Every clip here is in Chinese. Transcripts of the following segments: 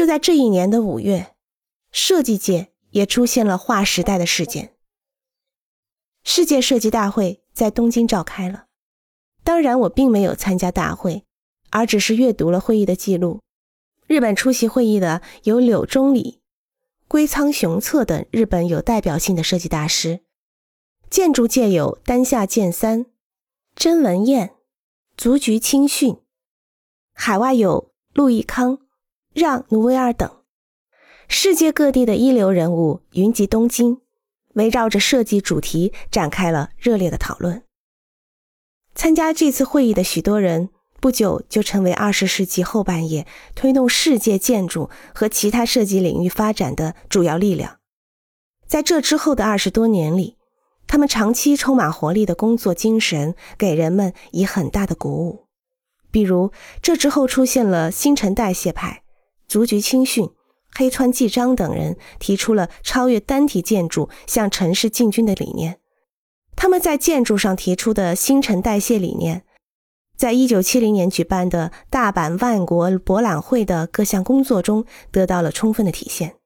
就在这一年的五月，设计界也出现了划时代的事件。世界设计大会在东京召开了，当然我并没有参加大会，而只是阅读了会议的记录。日本出席会议的有柳忠礼、龟仓雄策等日本有代表性的设计大师，建筑界有丹下健三、真文彦、足菊清训，海外有陆毅康、让努维尔等，世界各地的一流人物云集东京。围绕着设计主题展开了热烈的讨论。参加这次会议的许多人，不久就成为二十世纪后半叶推动世界建筑和其他设计领域发展的主要力量。在这之后的二十多年里，他们长期充满活力的工作精神给人们以很大的鼓舞。比如，这之后出现了新陈代谢派、竹菊青训。黑川纪章等人提出了超越单体建筑向城市进军的理念。他们在建筑上提出的新陈代谢理念，在一九七零年举办的大阪万国博览会的各项工作中得到了充分的体现。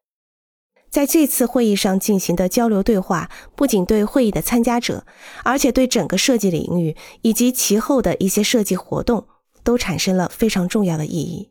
在这次会议上进行的交流对话，不仅对会议的参加者，而且对整个设计领域以及其后的一些设计活动都产生了非常重要的意义。